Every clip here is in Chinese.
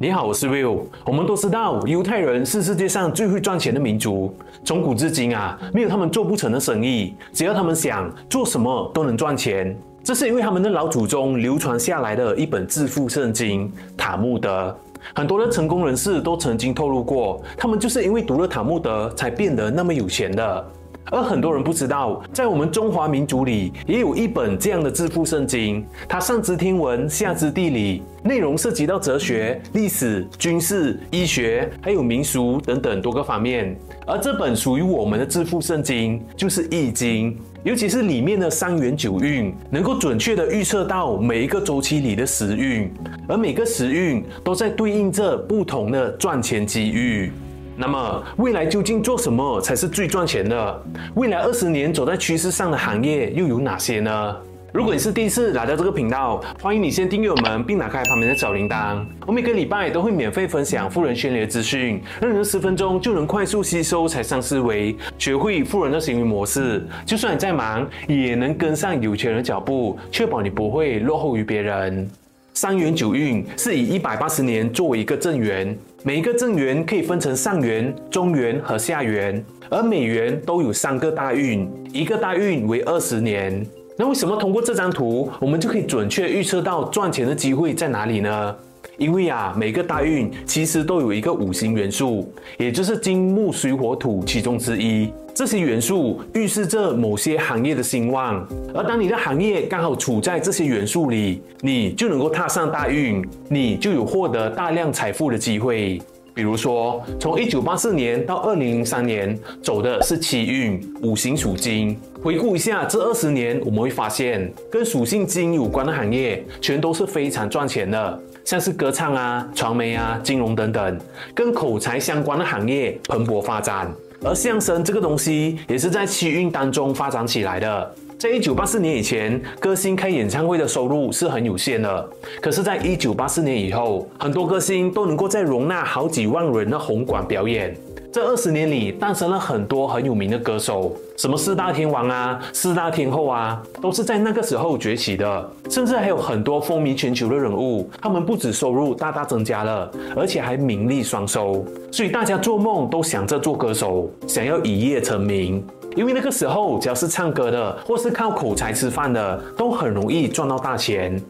你好，我是 Will。我们都知道，犹太人是世界上最会赚钱的民族。从古至今啊，没有他们做不成的生意。只要他们想，做什么都能赚钱。这是因为他们的老祖宗流传下来的一本致富圣经《塔木德》。很多的成功人士都曾经透露过，他们就是因为读了《塔木德》才变得那么有钱的。而很多人不知道，在我们中华民族里也有一本这样的致富圣经，它上知天文，下知地理，内容涉及到哲学、历史、军事、医学，还有民俗等等多个方面。而这本属于我们的致富圣经，就是《易经》，尤其是里面的三元九运，能够准确地预测到每一个周期里的时运，而每个时运都在对应着不同的赚钱机遇。那么未来究竟做什么才是最赚钱的？未来二十年走在趋势上的行业又有哪些呢？如果你是第一次来到这个频道，欢迎你先订阅我们，并打开旁边的小铃铛。我每个礼拜都会免费分享富人圈里的资讯，让人十分钟就能快速吸收财商思维，学会富人的行为模式。就算你再忙，也能跟上有钱人的脚步，确保你不会落后于别人。三元九运是以一百八十年作为一个正元。每一个正元可以分成上元、中元和下元，而每元都有三个大运，一个大运为二十年。那为什么通过这张图，我们就可以准确预测到赚钱的机会在哪里呢？因为啊，每个大运其实都有一个五行元素，也就是金木水火土其中之一。这些元素预示着某些行业的兴旺，而当你的行业刚好处在这些元素里，你就能够踏上大运，你就有获得大量财富的机会。比如说，从一九八四年到二零零三年走的是七运，五行属金。回顾一下这二十年，我们会发现，跟属性金有关的行业全都是非常赚钱的。像是歌唱啊、传媒啊、金融等等，跟口才相关的行业蓬勃发展。而相声这个东西也是在七运当中发展起来的。在一九八四年以前，歌星开演唱会的收入是很有限的。可是，在一九八四年以后，很多歌星都能够在容纳好几万人的红馆表演。这二十年里，诞生了很多很有名的歌手，什么四大天王啊、四大天后啊，都是在那个时候崛起的。甚至还有很多风靡全球的人物，他们不止收入大大增加了，而且还名利双收。所以大家做梦都想着做歌手，想要一夜成名。因为那个时候，只要是唱歌的，或是靠口才吃饭的，都很容易赚到大钱。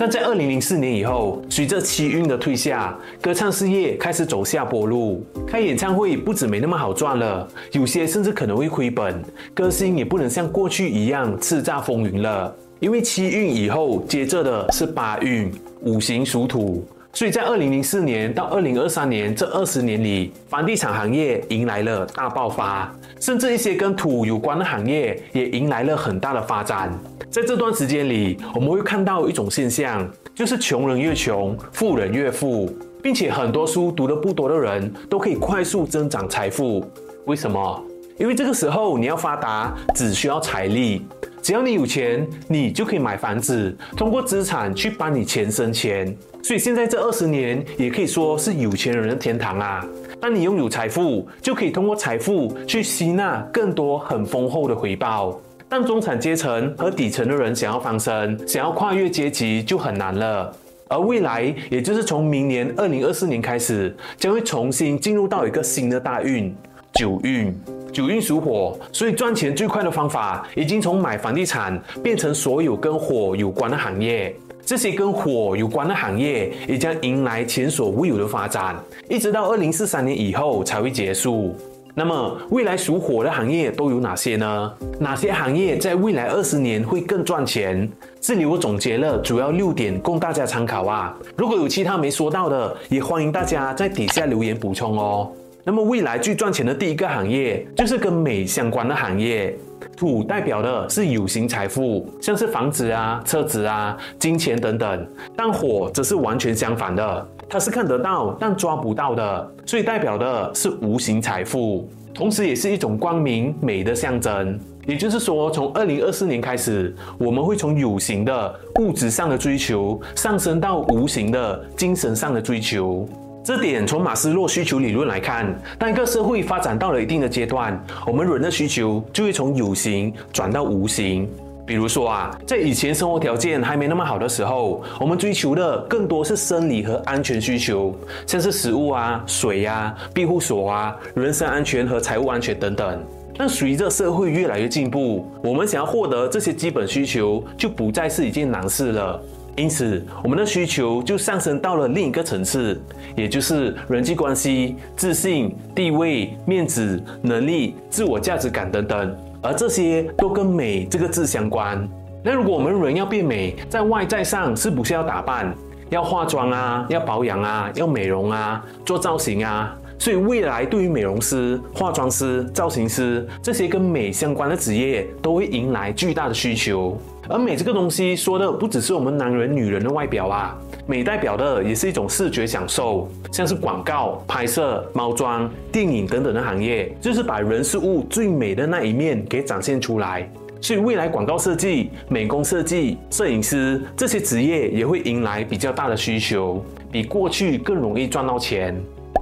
但在二零零四年以后，随着七运的退下，歌唱事业开始走下坡路。开演唱会不止没那么好赚了，有些甚至可能会亏本。歌星也不能像过去一样叱咤风云了，因为七运以后接着的是八运，五行属土。所以在二零零四年到二零二三年这二十年里，房地产行业迎来了大爆发，甚至一些跟土有关的行业也迎来了很大的发展。在这段时间里，我们会看到一种现象，就是穷人越穷，富人越富，并且很多书读得不多的人都可以快速增长财富。为什么？因为这个时候你要发达只需要财力，只要你有钱，你就可以买房子，通过资产去帮你钱生钱。所以现在这二十年也可以说是有钱人的天堂啊！当你拥有财富，就可以通过财富去吸纳更多很丰厚的回报。但中产阶层和底层的人想要翻身，想要跨越阶级就很难了。而未来，也就是从明年二零二四年开始，将会重新进入到一个新的大运——九运。九运属火，所以赚钱最快的方法已经从买房地产变成所有跟火有关的行业。这些跟火有关的行业也将迎来前所未有的发展，一直到二零四三年以后才会结束。那么，未来属火的行业都有哪些呢？哪些行业在未来二十年会更赚钱？这里我总结了主要六点供大家参考啊。如果有其他没说到的，也欢迎大家在底下留言补充哦。那么，未来最赚钱的第一个行业就是跟美相关的行业。土代表的是有形财富，像是房子啊、车子啊、金钱等等。但火则是完全相反的。它是看得到但抓不到的，所以代表的是无形财富，同时也是一种光明美的象征。也就是说，从二零二四年开始，我们会从有形的物质上的追求上升到无形的精神上的追求。这点从马斯洛需求理论来看，当一个社会发展到了一定的阶段，我们人的需求就会从有形转到无形。比如说啊，在以前生活条件还没那么好的时候，我们追求的更多是生理和安全需求，像是食物啊、水呀、啊、庇护所啊、人身安全和财务安全等等。但随着社会越来越进步，我们想要获得这些基本需求就不再是一件难事了。因此，我们的需求就上升到了另一个层次，也就是人际关系、自信、地位、面子、能力、自我价值感等等。而这些都跟美这个字相关。那如果我们人要变美，在外在上是不是要打扮、要化妆啊、要保养啊、要美容啊、做造型啊？所以未来对于美容师、化妆师、造型师这些跟美相关的职业，都会迎来巨大的需求。而美这个东西说的不只是我们男人、女人的外表啊，美代表的也是一种视觉享受，像是广告、拍摄、猫装、电影等等的行业，就是把人事物最美的那一面给展现出来。所以未来广告设计、美工设计、摄影师这些职业也会迎来比较大的需求，比过去更容易赚到钱。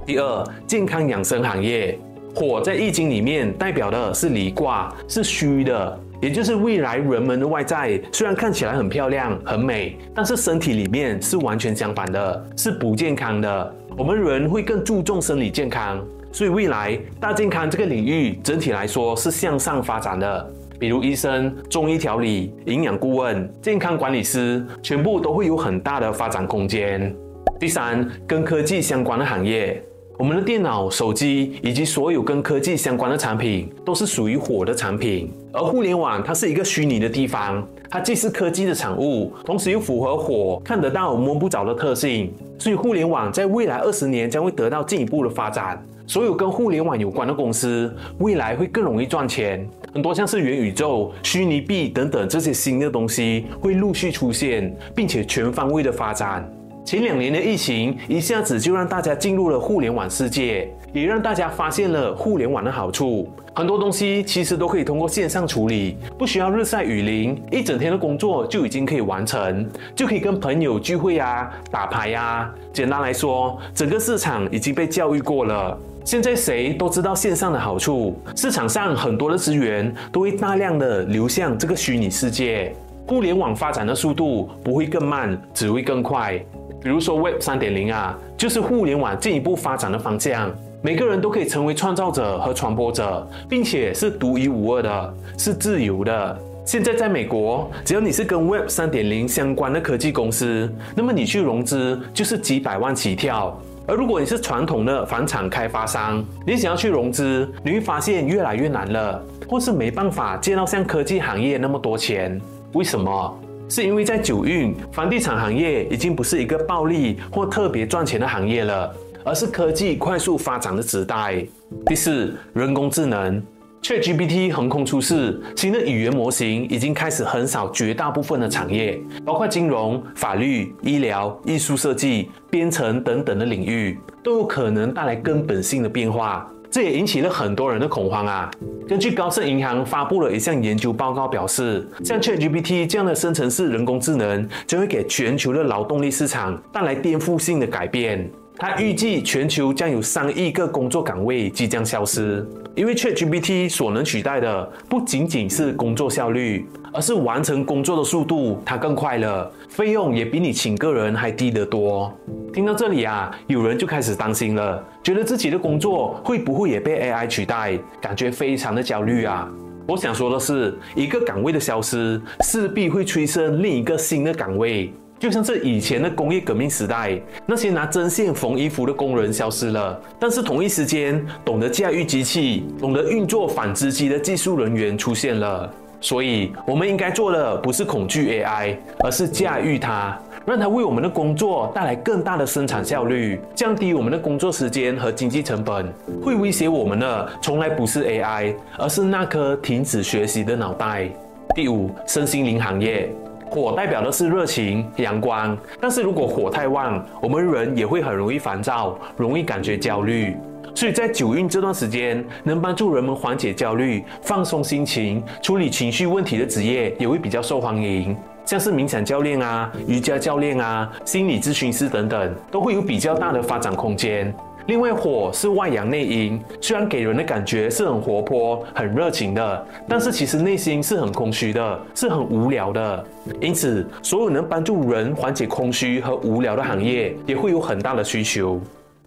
第二，健康养生行业，火在易经里面代表的是离卦，是虚的。也就是未来人们的外在虽然看起来很漂亮很美，但是身体里面是完全相反的，是不健康的。我们人会更注重生理健康，所以未来大健康这个领域整体来说是向上发展的。比如医生、中医调理、营养顾问、健康管理师，全部都会有很大的发展空间。第三，跟科技相关的行业。我们的电脑、手机以及所有跟科技相关的产品，都是属于火的产品。而互联网它是一个虚拟的地方，它既是科技的产物，同时又符合火看得到摸不着的特性。所以互联网在未来二十年将会得到进一步的发展。所有跟互联网有关的公司，未来会更容易赚钱。很多像是元宇宙、虚拟币等等这些新的东西会陆续出现，并且全方位的发展。前两年的疫情一下子就让大家进入了互联网世界，也让大家发现了互联网的好处。很多东西其实都可以通过线上处理，不需要日晒雨淋，一整天的工作就已经可以完成，就可以跟朋友聚会啊、打牌啊。简单来说，整个市场已经被教育过了。现在谁都知道线上的好处，市场上很多的资源都会大量的流向这个虚拟世界。互联网发展的速度不会更慢，只会更快。比如说 Web 三点零啊，就是互联网进一步发展的方向。每个人都可以成为创造者和传播者，并且是独一无二的，是自由的。现在在美国，只要你是跟 Web 三点零相关的科技公司，那么你去融资就是几百万起跳。而如果你是传统的房产开发商，你想要去融资，你会发现越来越难了，或是没办法借到像科技行业那么多钱。为什么？是因为在九运，房地产行业已经不是一个暴利或特别赚钱的行业了，而是科技快速发展的时代。第四，人工智能，ChatGPT 横空出世，新的语言模型已经开始横扫绝大部分的产业，包括金融、法律、医疗、艺术设计、编程等等的领域，都有可能带来根本性的变化。这也引起了很多人的恐慌啊！根据高盛银行发布了一项研究报告表示，像 ChatGPT 这样的生成式人工智能，将会给全球的劳动力市场带来颠覆性的改变。他预计全球将有三亿个工作岗位即将消失，因为 ChatGPT 所能取代的不仅仅是工作效率，而是完成工作的速度，它更快了，费用也比你请个人还低得多。听到这里啊，有人就开始担心了，觉得自己的工作会不会也被 AI 取代，感觉非常的焦虑啊。我想说的是，一个岗位的消失，势必会催生另一个新的岗位。就像是以前的工业革命时代，那些拿针线缝衣服的工人消失了，但是同一时间，懂得驾驭机器、懂得运作纺织机的技术人员出现了。所以，我们应该做的不是恐惧 AI，而是驾驭它，让它为我们的工作带来更大的生产效率，降低我们的工作时间和经济成本。会威胁我们的，从来不是 AI，而是那颗停止学习的脑袋。第五，身心灵行业。火代表的是热情、阳光，但是如果火太旺，我们人也会很容易烦躁，容易感觉焦虑。所以在九运这段时间，能帮助人们缓解焦虑、放松心情、处理情绪问题的职业也会比较受欢迎，像是冥想教练啊、瑜伽教练啊、心理咨询师等等，都会有比较大的发展空间。另外，火是外阳内阴，虽然给人的感觉是很活泼、很热情的，但是其实内心是很空虚的，是很无聊的。因此，所有能帮助人缓解空虚和无聊的行业，也会有很大的需求。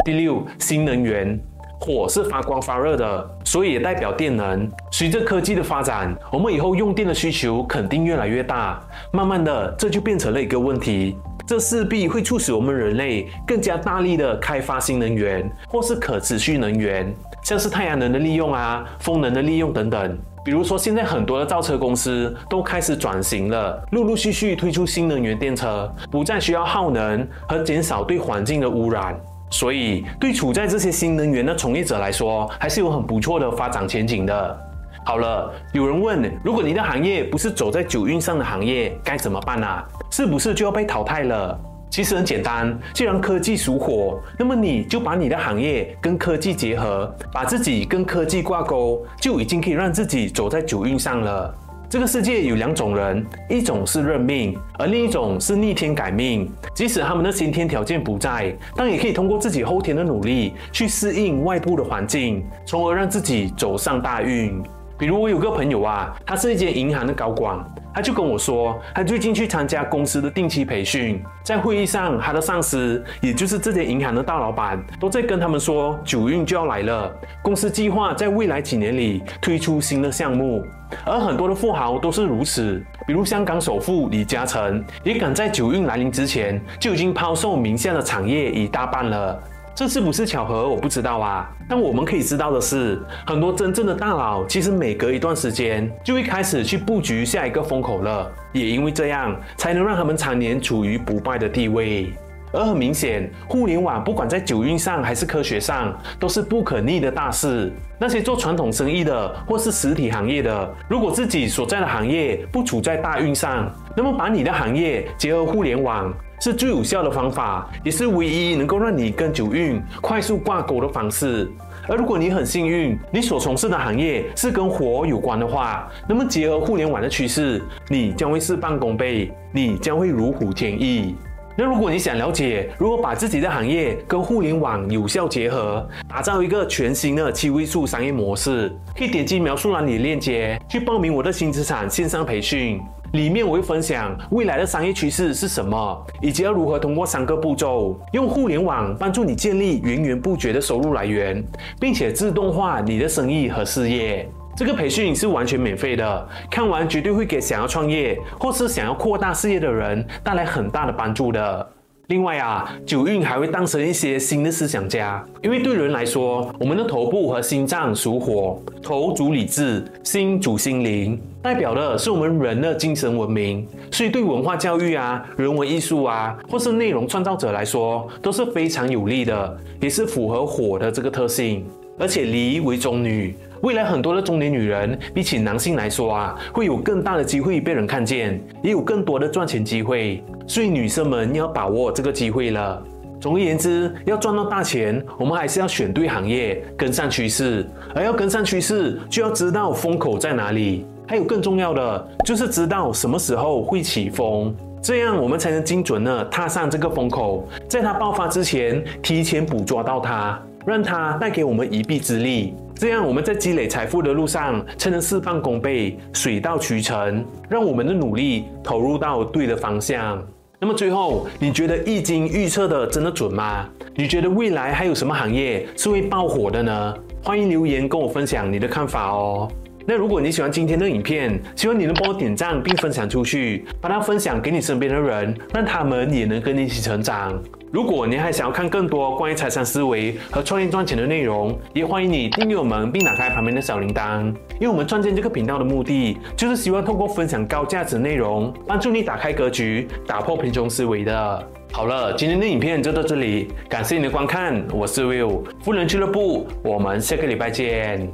第六，新能源，火是发光发热的，所以也代表电能。随着科技的发展，我们以后用电的需求肯定越来越大，慢慢的，这就变成了一个问题。这势必会促使我们人类更加大力的开发新能源，或是可持续能源，像是太阳能的利用啊、风能的利用等等。比如说，现在很多的造车公司都开始转型了，陆陆续续推出新能源电车，不再需要耗能和减少对环境的污染。所以，对处在这些新能源的从业者来说，还是有很不错的发展前景的。好了，有人问，如果你的行业不是走在九运上的行业，该怎么办啊？是不是就要被淘汰了？其实很简单，既然科技属火，那么你就把你的行业跟科技结合，把自己跟科技挂钩，就已经可以让自己走在九运上了。这个世界有两种人，一种是认命，而另一种是逆天改命。即使他们的先天条件不在，但也可以通过自己后天的努力去适应外部的环境，从而让自己走上大运。比如我有个朋友啊，他是一间银行的高管，他就跟我说，他最近去参加公司的定期培训，在会议上，他的上司，也就是这间银行的大老板，都在跟他们说，九运就要来了，公司计划在未来几年里推出新的项目，而很多的富豪都是如此，比如香港首富李嘉诚，也赶在九运来临之前，就已经抛售名下的产业一大半了。这是不是巧合？我不知道啊。但我们可以知道的是，很多真正的大佬其实每隔一段时间就会开始去布局下一个风口了。也因为这样，才能让他们常年处于不败的地位。而很明显，互联网不管在九运上还是科学上，都是不可逆的大事。那些做传统生意的或是实体行业的，如果自己所在的行业不处在大运上，那么把你的行业结合互联网。是最有效的方法，也是唯一能够让你跟九运快速挂钩的方式。而如果你很幸运，你所从事的行业是跟火有关的话，那么结合互联网的趋势，你将会事半功倍，你将会如虎添翼。那如果你想了解如何把自己的行业跟互联网有效结合，打造一个全新的七位数商业模式，可以点击描述栏里的链接去报名我的新资产线上培训。里面我会分享未来的商业趋势是什么，以及要如何通过三个步骤，用互联网帮助你建立源源不绝的收入来源，并且自动化你的生意和事业。这个培训是完全免费的，看完绝对会给想要创业或是想要扩大事业的人带来很大的帮助的。另外啊，九运还会诞生一些新的思想家，因为对人来说，我们的头部和心脏属火，头主理智，心主心灵，代表的是我们人的精神文明，所以对文化教育啊、人文艺术啊，或是内容创造者来说，都是非常有利的，也是符合火的这个特性，而且离为中女。未来很多的中年女人，比起男性来说啊，会有更大的机会被人看见，也有更多的赚钱机会。所以女生们要把握这个机会了。总而言之，要赚到大钱，我们还是要选对行业，跟上趋势。而要跟上趋势，就要知道风口在哪里。还有更重要的，就是知道什么时候会起风，这样我们才能精准地踏上这个风口，在它爆发之前，提前捕捉到它，让它带给我们一臂之力。这样我们在积累财富的路上才能事半功倍、水到渠成，让我们的努力投入到对的方向。那么最后，你觉得易经预测的真的准吗？你觉得未来还有什么行业是会爆火的呢？欢迎留言跟我分享你的看法哦。那如果你喜欢今天的影片，希望你能帮我点赞并分享出去，把它分享给你身边的人，让他们也能跟你一起成长。如果你还想要看更多关于财商思维和创业赚钱的内容，也欢迎你订阅我们并打开旁边的小铃铛。因为我们创建这个频道的目的，就是希望通过分享高价值内容，帮助你打开格局，打破贫穷思维的。好了，今天的影片就到这里，感谢你的观看，我是 Will，富人俱乐部，我们下个礼拜见。